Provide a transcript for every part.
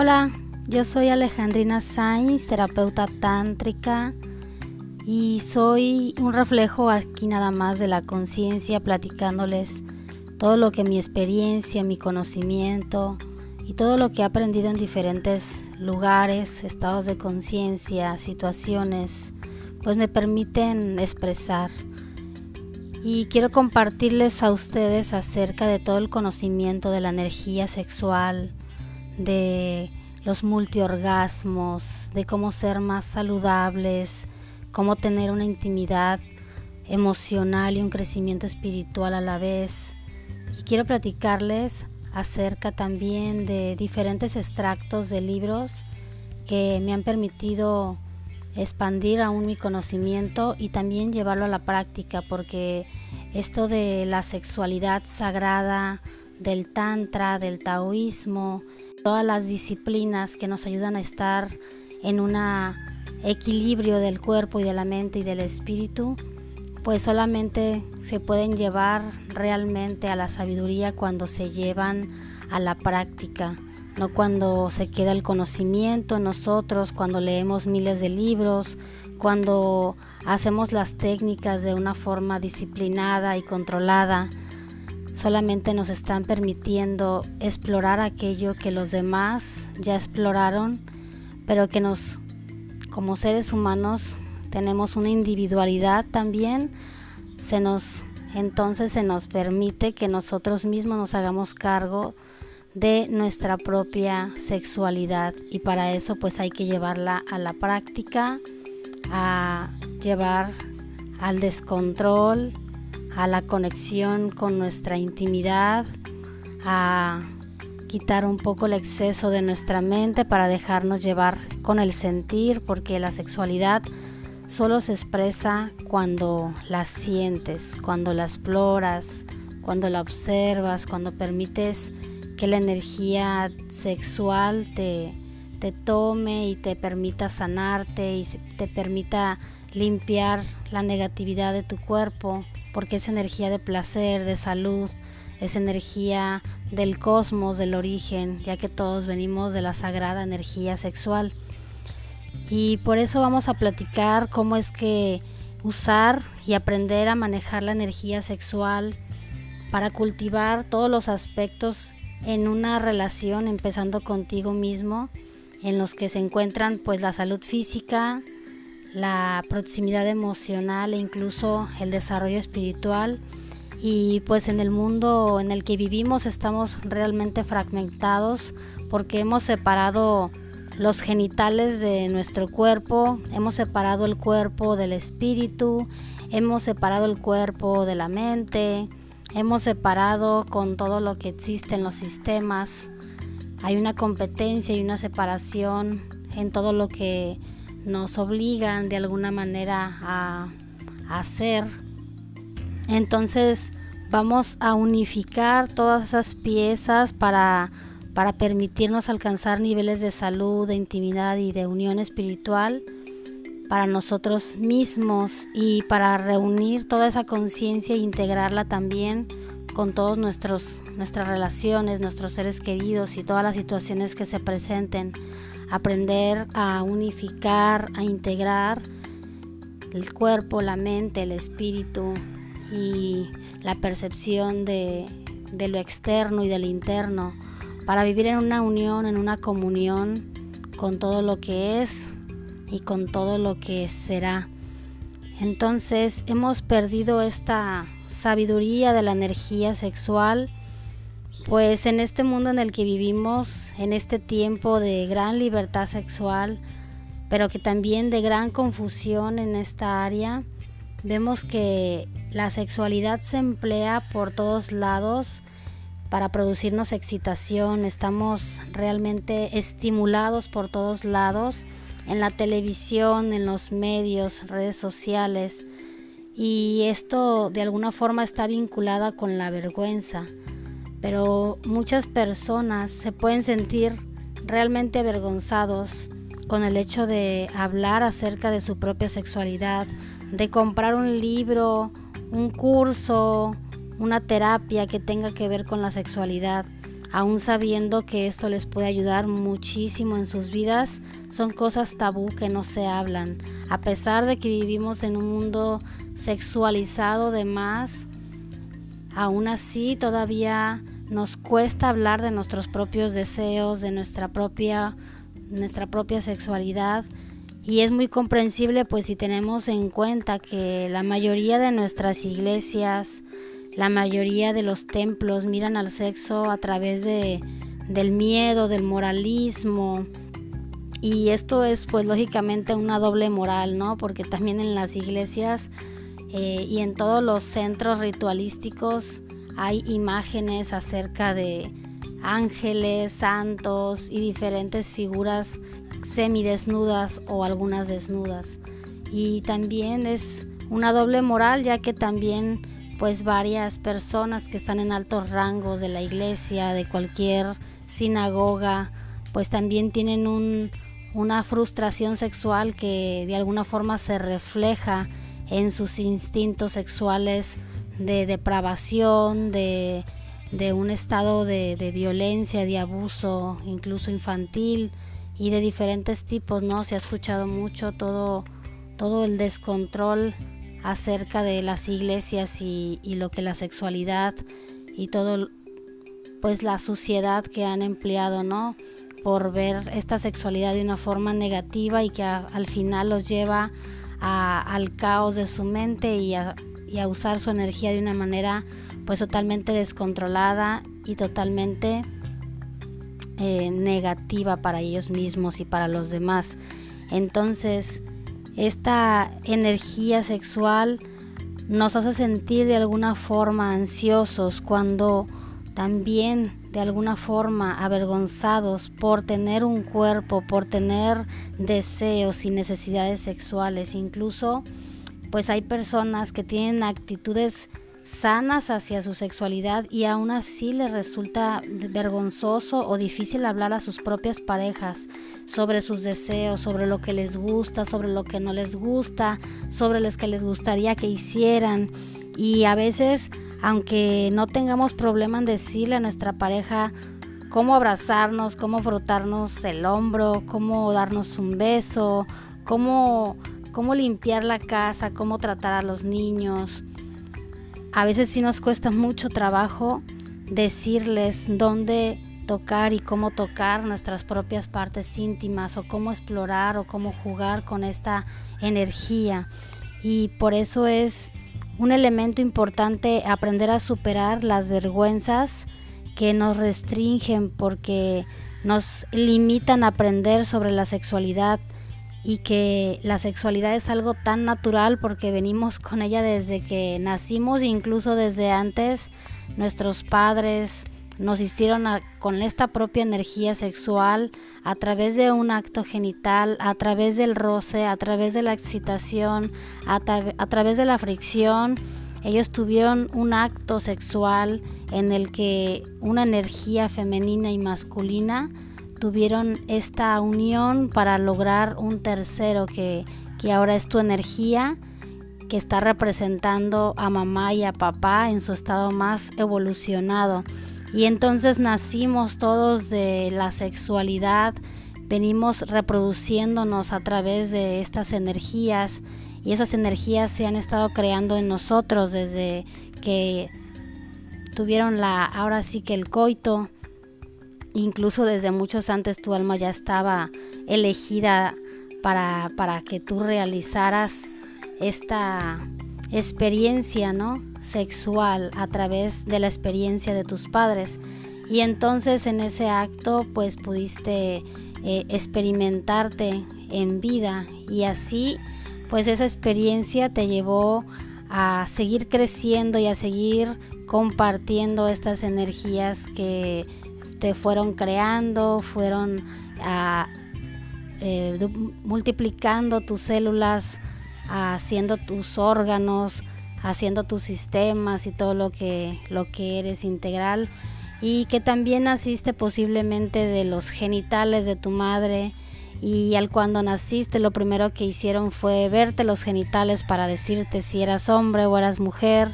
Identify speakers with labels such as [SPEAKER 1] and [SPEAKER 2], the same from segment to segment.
[SPEAKER 1] Hola, yo soy Alejandrina Sainz, terapeuta tántrica y soy un reflejo aquí nada más de la conciencia platicándoles todo lo que mi experiencia, mi conocimiento y todo lo que he aprendido en diferentes lugares, estados de conciencia, situaciones, pues me permiten expresar. Y quiero compartirles a ustedes acerca de todo el conocimiento de la energía sexual, de los multiorgasmos, de cómo ser más saludables, cómo tener una intimidad emocional y un crecimiento espiritual a la vez. Y quiero platicarles acerca también de diferentes extractos de libros que me han permitido expandir aún mi conocimiento y también llevarlo a la práctica porque esto de la sexualidad sagrada, del tantra, del taoísmo, todas las disciplinas que nos ayudan a estar en un equilibrio del cuerpo y de la mente y del espíritu, pues solamente se pueden llevar realmente a la sabiduría cuando se llevan a la práctica, no cuando se queda el conocimiento en nosotros, cuando leemos miles de libros, cuando hacemos las técnicas de una forma disciplinada y controlada solamente nos están permitiendo explorar aquello que los demás ya exploraron, pero que nos, como seres humanos, tenemos una individualidad también, se nos, entonces se nos permite que nosotros mismos nos hagamos cargo de nuestra propia sexualidad. Y para eso pues hay que llevarla a la práctica, a llevar al descontrol, a la conexión con nuestra intimidad, a quitar un poco el exceso de nuestra mente para dejarnos llevar con el sentir, porque la sexualidad solo se expresa cuando la sientes, cuando la exploras, cuando la observas, cuando permites que la energía sexual te, te tome y te permita sanarte y te permita limpiar la negatividad de tu cuerpo porque es energía de placer, de salud, es energía del cosmos, del origen, ya que todos venimos de la sagrada energía sexual. Y por eso vamos a platicar cómo es que usar y aprender a manejar la energía sexual para cultivar todos los aspectos en una relación, empezando contigo mismo, en los que se encuentran pues la salud física, la proximidad emocional e incluso el desarrollo espiritual. Y pues en el mundo en el que vivimos estamos realmente fragmentados porque hemos separado los genitales de nuestro cuerpo, hemos separado el cuerpo del espíritu, hemos separado el cuerpo de la mente, hemos separado con todo lo que existe en los sistemas. Hay una competencia y una separación en todo lo que nos obligan de alguna manera a, hacer. Entonces vamos a unificar todas esas piezas para, para permitirnos alcanzar niveles de salud, de intimidad y de unión espiritual para nosotros mismos y para reunir toda esa conciencia e integrarla también con todas nuestras relaciones, nuestros seres queridos y todas las situaciones que se presenten aprender a unificar, a integrar el cuerpo, la mente, el espíritu y la percepción de, lo externo y del interno para vivir en una unión, en una comunión con todo lo que es y con todo lo que será. Entonces hemos perdido esta sabiduría de la energía sexual pues en este mundo en el que vivimos, en este tiempo de gran libertad sexual, pero que también de gran confusión en esta área, vemos que la sexualidad se emplea por todos lados para producirnos excitación, estamos realmente estimulados por todos lados, en la televisión, en los medios, redes sociales, y esto de alguna forma está vinculada con la vergüenza pero muchas personas se pueden sentir realmente avergonzados con el hecho de hablar acerca de su propia sexualidad, de comprar un libro, un curso, una terapia que tenga que ver con la sexualidad. aún sabiendo que esto les puede ayudar muchísimo en sus vidas, son cosas tabú que no se hablan. A pesar de que vivimos en un mundo sexualizado de más, aún así todavía nos cuesta hablar de nuestros propios deseos, de nuestra propia, nuestra propia sexualidad. Y es muy comprensible pues si tenemos en cuenta que la mayoría de nuestras iglesias, la mayoría de los templos miran al sexo a través de, del miedo, del moralismo. Y esto es pues lógicamente una doble moral, ¿no? Porque también en las iglesias eh, y en todos los centros ritualísticos hay imágenes acerca de ángeles, santos y diferentes figuras semidesnudas o algunas desnudas. Y también es una doble moral ya que también pues varias personas que están en altos rangos de la iglesia, de cualquier sinagoga, pues también tienen un, una frustración sexual que de alguna forma se refleja en sus instintos sexuales de depravación, de, de un estado de, violencia, de abuso, incluso infantil y de diferentes tipos, ¿no? Se ha escuchado mucho todo, todo el descontrol acerca de las iglesias y, lo que la sexualidad y todo pues la suciedad que han empleado, ¿no? Por ver esta sexualidad de una forma negativa y que al final los lleva al caos de su mente y a, usar su energía de una manera pues totalmente descontrolada y totalmente eh, negativa para ellos mismos y para los demás. Entonces, esta energía sexual nos hace sentir de alguna forma ansiosos cuando también de alguna forma avergonzados por tener un cuerpo, por tener deseos y necesidades sexuales. Incluso pues hay personas que tienen actitudes sanas hacia su sexualidad y aún así les resulta vergonzoso o difícil hablar a sus propias parejas sobre sus deseos, sobre lo que les gusta, sobre lo que no les gusta, sobre lo que les gustaría que hicieran. Y a veces, aunque no tengamos problema en decirle a nuestra pareja cómo abrazarnos, cómo frotarnos el hombro, cómo darnos un beso, cómo, cómo limpiar la casa, cómo tratar a los niños, a veces sí nos cuesta mucho trabajo decirles dónde tocar y cómo tocar nuestras propias partes íntimas o cómo explorar o cómo jugar con esta energía. Y por eso es un elemento importante aprender a superar las vergüenzas que nos restringen porque nos limitan a aprender sobre la sexualidad y que la sexualidad es algo tan natural porque venimos con ella desde que nacimos, incluso desde antes nuestros padres nos hicieron con esta propia energía sexual a través de un acto genital, a través del roce, a través de la excitación, a, a través de la fricción. Ellos tuvieron un acto sexual en el que una energía femenina y masculina tuvieron esta unión para lograr un tercero que, ahora es tu energía, que está representando a mamá y a papá en su estado más evolucionado. Y entonces nacimos todos de la sexualidad, venimos reproduciéndonos a través de estas energías y esas energías se han estado creando en nosotros desde que tuvieron la, ahora sí que el coito, incluso desde muchos antes tu alma ya estaba elegida para, para que tú realizaras esta experiencia ¿no? sexual a través de la experiencia de tus padres. Y entonces en ese acto pues pudiste eh, experimentarte en vida y así pues esa experiencia te llevó a seguir creciendo y a seguir compartiendo estas energías que te fueron creando, fueron ah, eh, multiplicando tus células, haciendo tus órganos, haciendo tus sistemas y todo lo que, lo que eres integral y que también naciste posiblemente de los genitales de tu madre y al cuando naciste lo primero que hicieron fue verte los genitales para decirte si eras hombre o eras mujer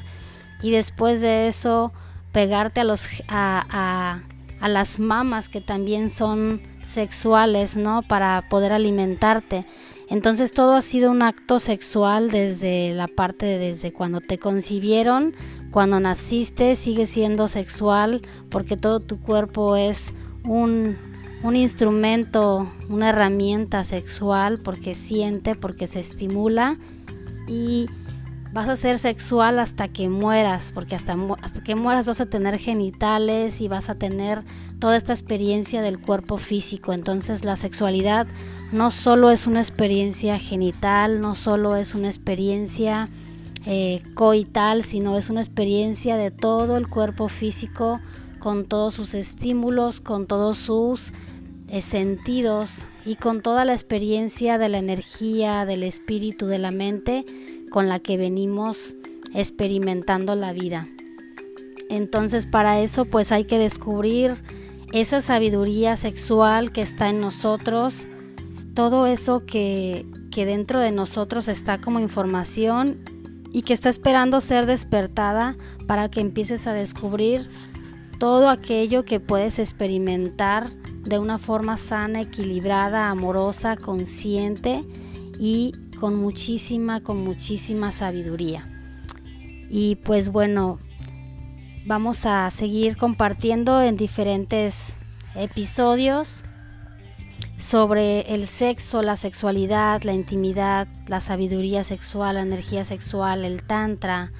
[SPEAKER 1] y después de eso pegarte a los a, a las mamas que también son sexuales, ¿no? Para poder alimentarte. Entonces todo ha sido un acto sexual desde la parte de desde cuando te concibieron, cuando naciste sigue siendo sexual porque todo tu cuerpo es un, un instrumento, una herramienta sexual porque siente, porque se estimula y vas a ser sexual hasta que mueras, porque hasta, hasta que mueras vas a tener genitales y vas a tener toda esta experiencia del cuerpo físico. Entonces la sexualidad no solo es una experiencia genital, no solo es una experiencia eh, coital, sino es una experiencia de todo el cuerpo físico con todos sus estímulos, con todos sus eh, sentidos y con toda la experiencia de la energía, del espíritu, de la mente con la que venimos experimentando la vida. Entonces para eso pues hay que descubrir esa sabiduría sexual que está en nosotros, todo eso que, que dentro de nosotros está como información y que está esperando ser despertada para que empieces a descubrir todo aquello que puedes experimentar de una forma sana, equilibrada, amorosa, consciente y con muchísima, con muchísima sabiduría. Y pues bueno, vamos a seguir compartiendo en diferentes episodios sobre el sexo, la sexualidad, la intimidad, la sabiduría sexual, la energía sexual, el tantra,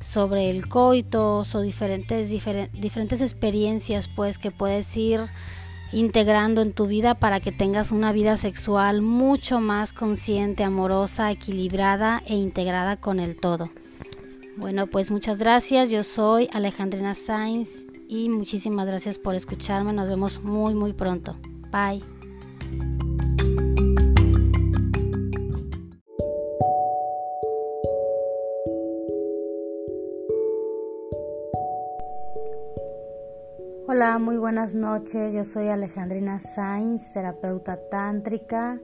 [SPEAKER 1] sobre el coito, o diferentes, diferentes experiencias pues que puedes ir integrando en tu vida para que tengas una vida sexual mucho más consciente, amorosa, equilibrada e integrada con el todo. Bueno, pues muchas gracias. Yo soy Alejandrina Sainz y muchísimas gracias por escucharme. Nos vemos muy, muy pronto. Bye. Hola, muy buenas noches. Yo soy Alejandrina Sainz, terapeuta tántrica,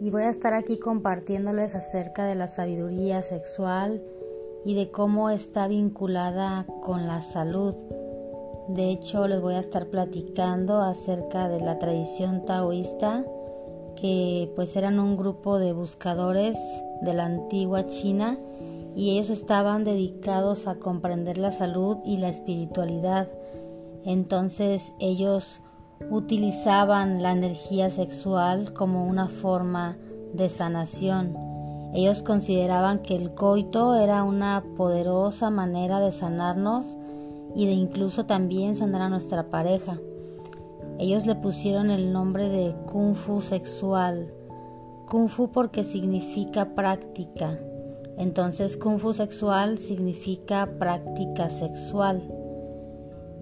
[SPEAKER 1] y voy a estar aquí compartiéndoles acerca de la sabiduría sexual y de cómo está vinculada con la salud. De hecho, les voy a estar platicando acerca de la tradición taoísta, que pues eran un grupo de buscadores de la antigua China y ellos estaban dedicados a comprender la salud y la espiritualidad entonces ellos utilizaban la energía sexual como una forma de sanación. Ellos consideraban que el coito era una poderosa manera de sanarnos y de incluso también sanar a nuestra pareja. Ellos le pusieron el nombre de kung fu sexual. Kung fu porque significa práctica. Entonces kung fu sexual significa práctica sexual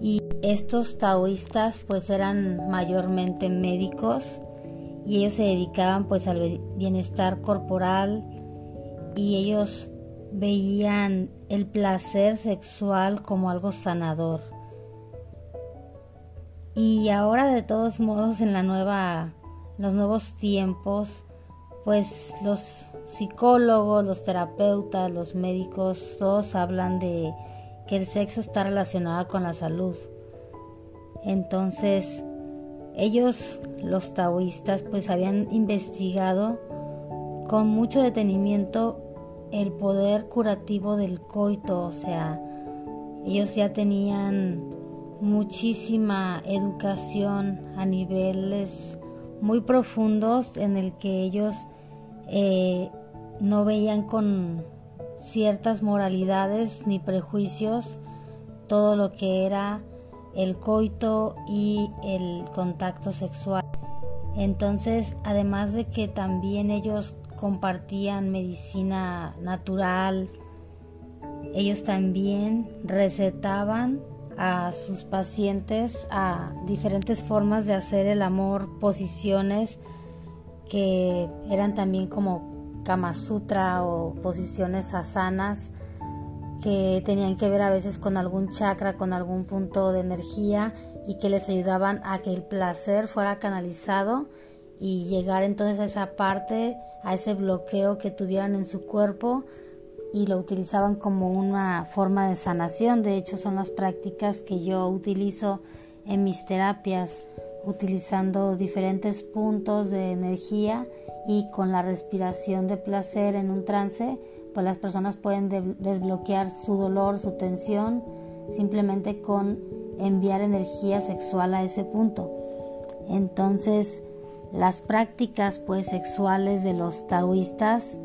[SPEAKER 1] y estos taoístas pues eran mayormente médicos y ellos se dedicaban pues al bienestar corporal y ellos veían el placer sexual como algo sanador. Y ahora de todos modos en la nueva los nuevos tiempos pues los psicólogos, los terapeutas, los médicos todos hablan de que el sexo está relacionado con la salud. Entonces, ellos, los taoístas, pues habían investigado con mucho detenimiento el poder curativo del coito, o sea, ellos ya tenían muchísima educación a niveles muy profundos en el que ellos eh, no veían con ciertas moralidades ni prejuicios, todo lo que era el coito y el contacto sexual. Entonces, además de que también ellos compartían medicina natural, ellos también recetaban a sus pacientes a diferentes formas de hacer el amor, posiciones que eran también como Kama Sutra o posiciones asanas que tenían que ver a veces con algún chakra, con algún punto de energía y que les ayudaban a que el placer fuera canalizado y llegar entonces a esa parte, a ese bloqueo que tuvieran en su cuerpo y lo utilizaban como una forma de sanación. De hecho, son las prácticas que yo utilizo en mis terapias utilizando diferentes puntos de energía y con la respiración de placer en un trance, pues las personas pueden desbloquear su dolor, su tensión, simplemente con enviar energía sexual a ese punto. Entonces, las prácticas pues sexuales de los taoístas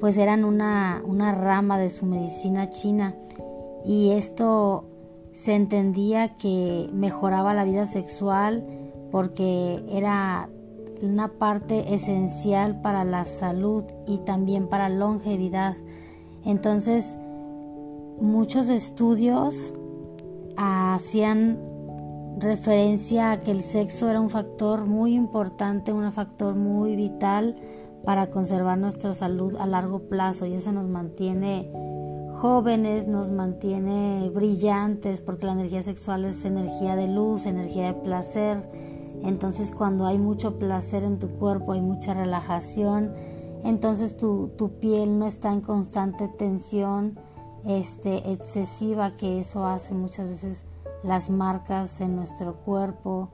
[SPEAKER 1] pues eran una, una rama de su medicina china y esto se entendía que mejoraba la vida sexual porque era una parte esencial para la salud y también para la longevidad. Entonces, muchos estudios hacían referencia a que el sexo era un factor muy importante, un factor muy vital para conservar nuestra salud a largo plazo y eso nos mantiene jóvenes, nos mantiene brillantes porque la energía sexual es energía de luz, energía de placer. Entonces cuando hay mucho placer en tu cuerpo, hay mucha relajación, entonces tu, tu piel no está en constante tensión este, excesiva que eso hace muchas veces las marcas en nuestro cuerpo,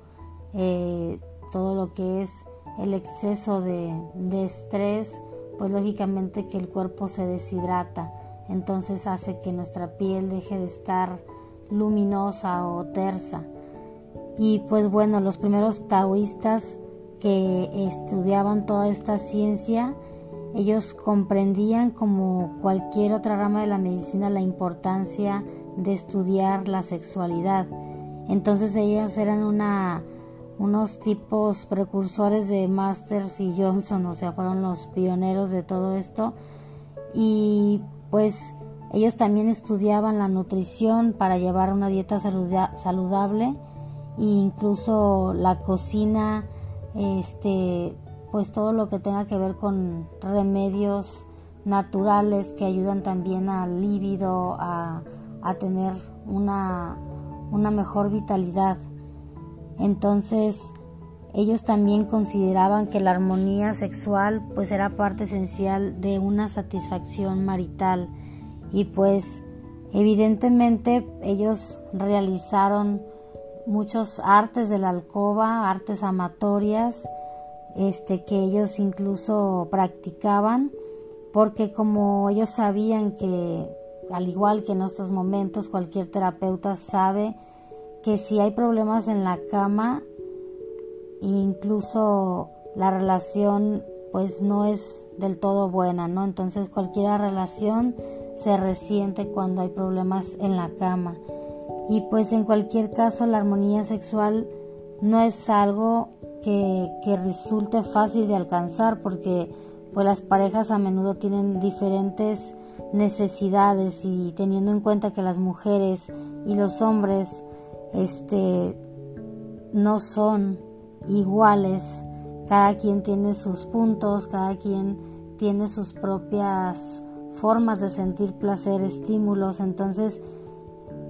[SPEAKER 1] eh, todo lo que es el exceso de, de estrés, pues lógicamente que el cuerpo se deshidrata, entonces hace que nuestra piel deje de estar luminosa o tersa. Y pues bueno, los primeros taoístas que estudiaban toda esta ciencia, ellos comprendían como cualquier otra rama de la medicina la importancia de estudiar la sexualidad. Entonces ellas eran una, unos tipos precursores de Masters y Johnson, o sea, fueron los pioneros de todo esto. Y pues ellos también estudiaban la nutrición para llevar una dieta saludable e incluso la cocina, este, pues todo lo que tenga que ver con remedios naturales que ayudan también al líbido, a a tener una, una mejor vitalidad. Entonces, ellos también consideraban que la armonía sexual pues era parte esencial de una satisfacción marital y pues evidentemente ellos realizaron muchos artes de la alcoba, artes amatorias, este que ellos incluso practicaban porque como ellos sabían que al igual que en estos momentos cualquier terapeuta sabe que si hay problemas en la cama incluso la relación pues no es del todo buena, ¿no? Entonces cualquier relación se resiente cuando hay problemas en la cama. Y pues en cualquier caso la armonía sexual no es algo que, que resulte fácil de alcanzar porque pues las parejas a menudo tienen diferentes necesidades y teniendo en cuenta que las mujeres y los hombres este no son iguales cada quien tiene sus puntos cada quien tiene sus propias formas de sentir placer estímulos entonces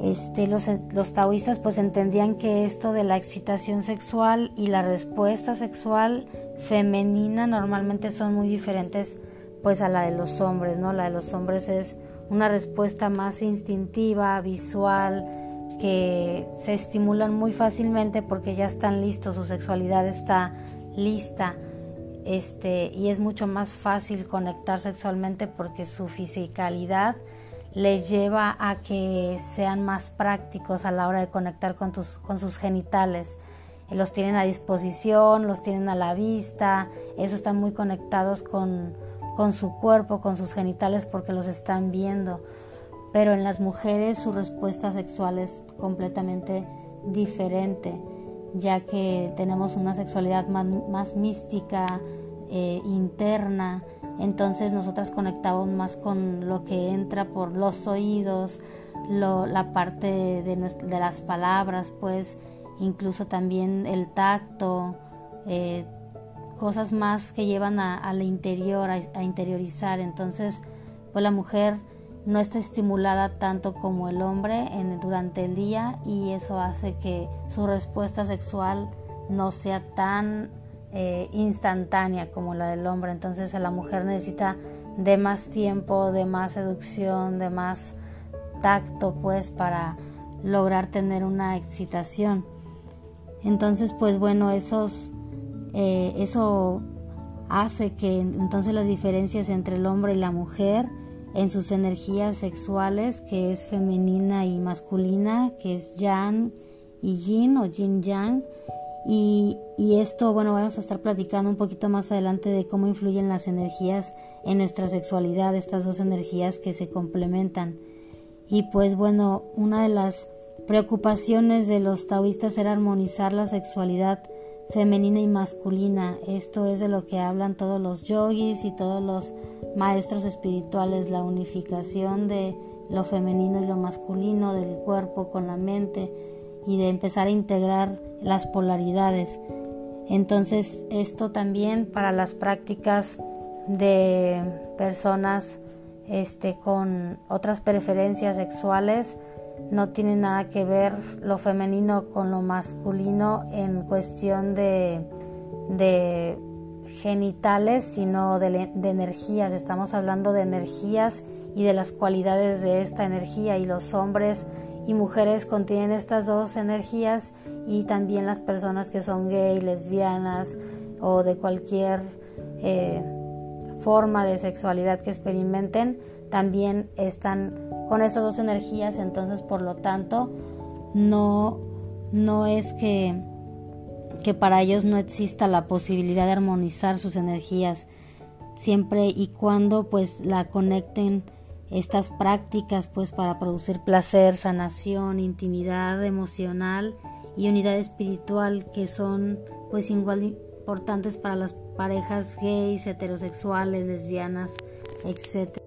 [SPEAKER 1] este, los, los taoístas pues entendían que esto de la excitación sexual y la respuesta sexual femenina normalmente son muy diferentes pues a la de los hombres, ¿no? La de los hombres es una respuesta más instintiva, visual, que se estimulan muy fácilmente porque ya están listos, su sexualidad está lista. Este, y es mucho más fácil conectar sexualmente porque su fisicalidad les lleva a que sean más prácticos a la hora de conectar con, tus, con sus genitales. Los tienen a disposición, los tienen a la vista, eso están muy conectados con, con su cuerpo, con sus genitales porque los están viendo. Pero en las mujeres su respuesta sexual es completamente diferente, ya que tenemos una sexualidad más, mística, eh, interna, entonces nosotras conectamos más con lo que entra por los oídos, la parte de, las palabras, pues incluso también el tacto, eh, cosas más que llevan a, al interior, a, interiorizar. Entonces, pues la mujer no está estimulada tanto como el hombre durante el día y eso hace que su respuesta sexual no sea tan eh, instantánea como la del hombre. Entonces la mujer necesita de más tiempo, de más seducción, de más tacto, pues para lograr tener una excitación. Entonces, pues bueno, esos, eh, eso hace que entonces las diferencias entre el hombre y la mujer en sus energías sexuales, que es femenina y masculina, que es yang y yin o yin yang, y, y, esto, bueno, vamos a estar platicando un poquito más adelante de cómo influyen las energías en nuestra sexualidad, estas dos energías que se complementan. Y pues bueno, una de las preocupaciones de los taoístas era armonizar la sexualidad femenina y masculina. Esto es de lo que hablan todos los yogis y todos los maestros espirituales, la unificación de lo femenino y lo masculino, del cuerpo con la mente y de empezar a integrar las polaridades. Entonces esto también para las prácticas de personas este, con otras preferencias sexuales no tiene nada que ver lo femenino con lo masculino en cuestión de, de genitales, sino de, de, energías. Estamos hablando de energías y de las cualidades de esta energía y los hombres y mujeres contienen estas dos energías y también las personas que son gay, lesbianas o de cualquier eh, forma de sexualidad que experimenten también están con estas dos energías, entonces por lo tanto no, no es que, que para ellos no exista la posibilidad de armonizar sus energías siempre y cuando pues la conecten estas prácticas pues para producir placer, sanación, intimidad emocional y unidad espiritual que son pues igual importantes para las parejas gays, heterosexuales, lesbianas, etc.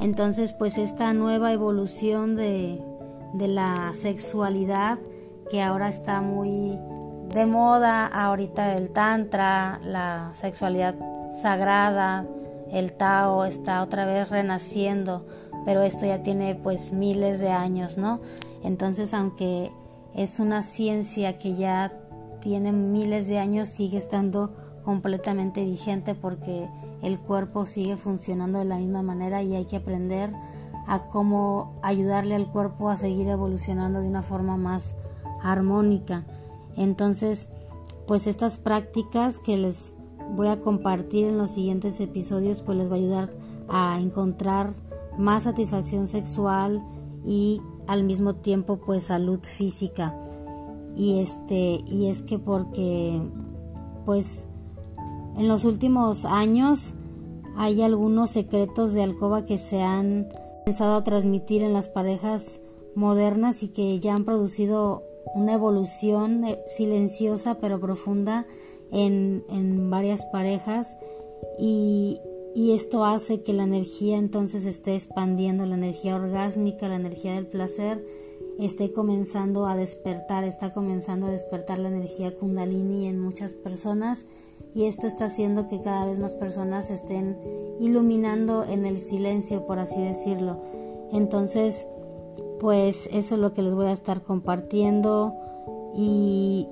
[SPEAKER 1] Entonces, pues esta nueva evolución de, de la sexualidad que ahora está muy de moda, ahorita el tantra, la sexualidad sagrada, el Tao está otra vez renaciendo, pero esto ya tiene pues miles de años, ¿no? Entonces, aunque es una ciencia que ya tiene miles de años, sigue estando completamente vigente porque el cuerpo sigue funcionando de la misma manera y hay que aprender a cómo ayudarle al cuerpo a seguir evolucionando de una forma más armónica. Entonces, pues estas prácticas que les voy a compartir en los siguientes episodios, pues les va a ayudar a encontrar más satisfacción sexual y al mismo tiempo pues salud física. Y este y es que porque pues en los últimos años hay algunos secretos de alcoba que se han pensado a transmitir en las parejas modernas y que ya han producido una evolución eh, silenciosa pero profunda en, en varias parejas. Y, y esto hace que la energía entonces esté expandiendo, la energía orgásmica, la energía del placer esté comenzando a despertar, está comenzando a despertar la energía kundalini en muchas personas y esto está haciendo que cada vez más personas estén iluminando en el silencio, por así decirlo. Entonces, pues eso es lo que les voy a estar compartiendo y,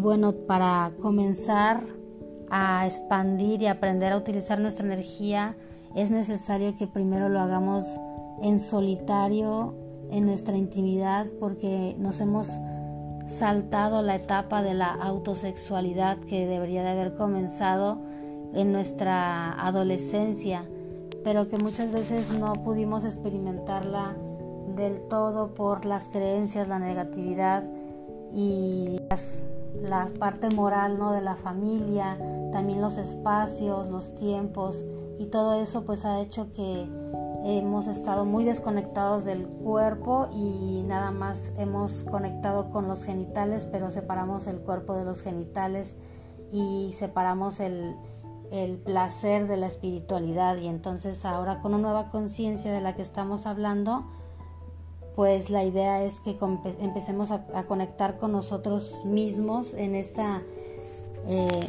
[SPEAKER 1] bueno, para comenzar a expandir y aprender a utilizar nuestra energía, es necesario que primero lo hagamos en solitario, en nuestra intimidad, porque nos hemos saltado la etapa de la autosexualidad que debería de haber comenzado en nuestra adolescencia, pero que muchas veces no pudimos experimentarla del todo por las creencias, la negatividad y la parte moral ¿no? de la familia, también los espacios, los tiempos y todo eso pues ha hecho que hemos estado muy desconectados del cuerpo y nada más hemos conectado con los genitales, pero separamos el cuerpo de los genitales y separamos el, el placer de la espiritualidad. Y entonces ahora con una nueva conciencia de la que estamos hablando, pues la idea es que empecemos a, conectar con nosotros mismos en esta eh,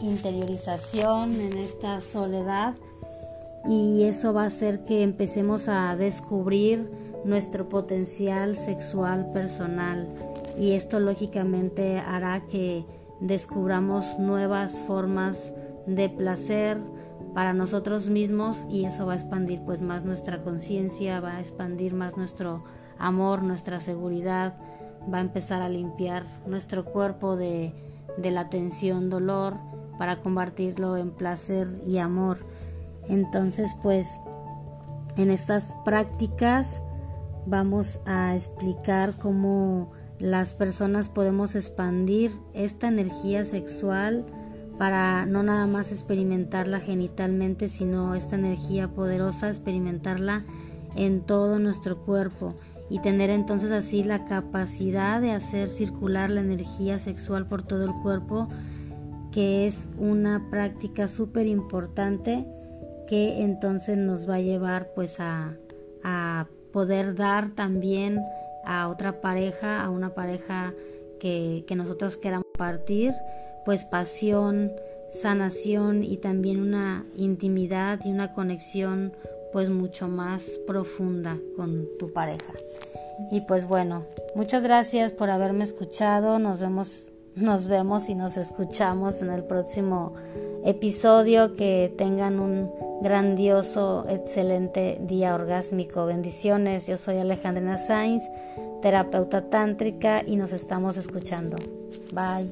[SPEAKER 1] interiorización, en esta soledad y eso va a hacer que empecemos a descubrir nuestro potencial sexual personal y esto lógicamente hará que descubramos nuevas formas de placer para nosotros mismos y eso va a expandir pues más nuestra conciencia, va a expandir más nuestro amor, nuestra seguridad, va a empezar a limpiar nuestro cuerpo de, de la tensión, dolor, para convertirlo en placer y amor. Entonces, pues, en estas prácticas vamos a explicar cómo las personas podemos expandir esta energía sexual para no nada más experimentarla genitalmente, sino esta energía poderosa, experimentarla en todo nuestro cuerpo y tener entonces así la capacidad de hacer circular la energía sexual por todo el cuerpo, que es una práctica súper importante que entonces nos va a llevar pues a, a poder dar también a otra pareja, a una pareja que, que nosotros queramos partir, pues pasión, sanación y también una intimidad y una conexión pues mucho más profunda con tu pareja. Y pues bueno, muchas gracias por haberme escuchado. Nos vemos, nos vemos y nos escuchamos en el próximo episodio. Que tengan un grandioso, excelente día orgásmico. Bendiciones. Yo soy Alejandrina Sainz, terapeuta tántrica y nos estamos escuchando. Bye.